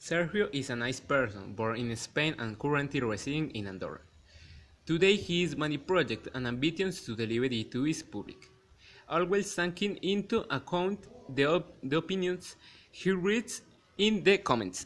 Sergio is a nice person, born in Spain and currently residing in Andorra. Today he is many projects and ambitions to deliver it to his public, always taking into account the, op the opinions he reads in the comments.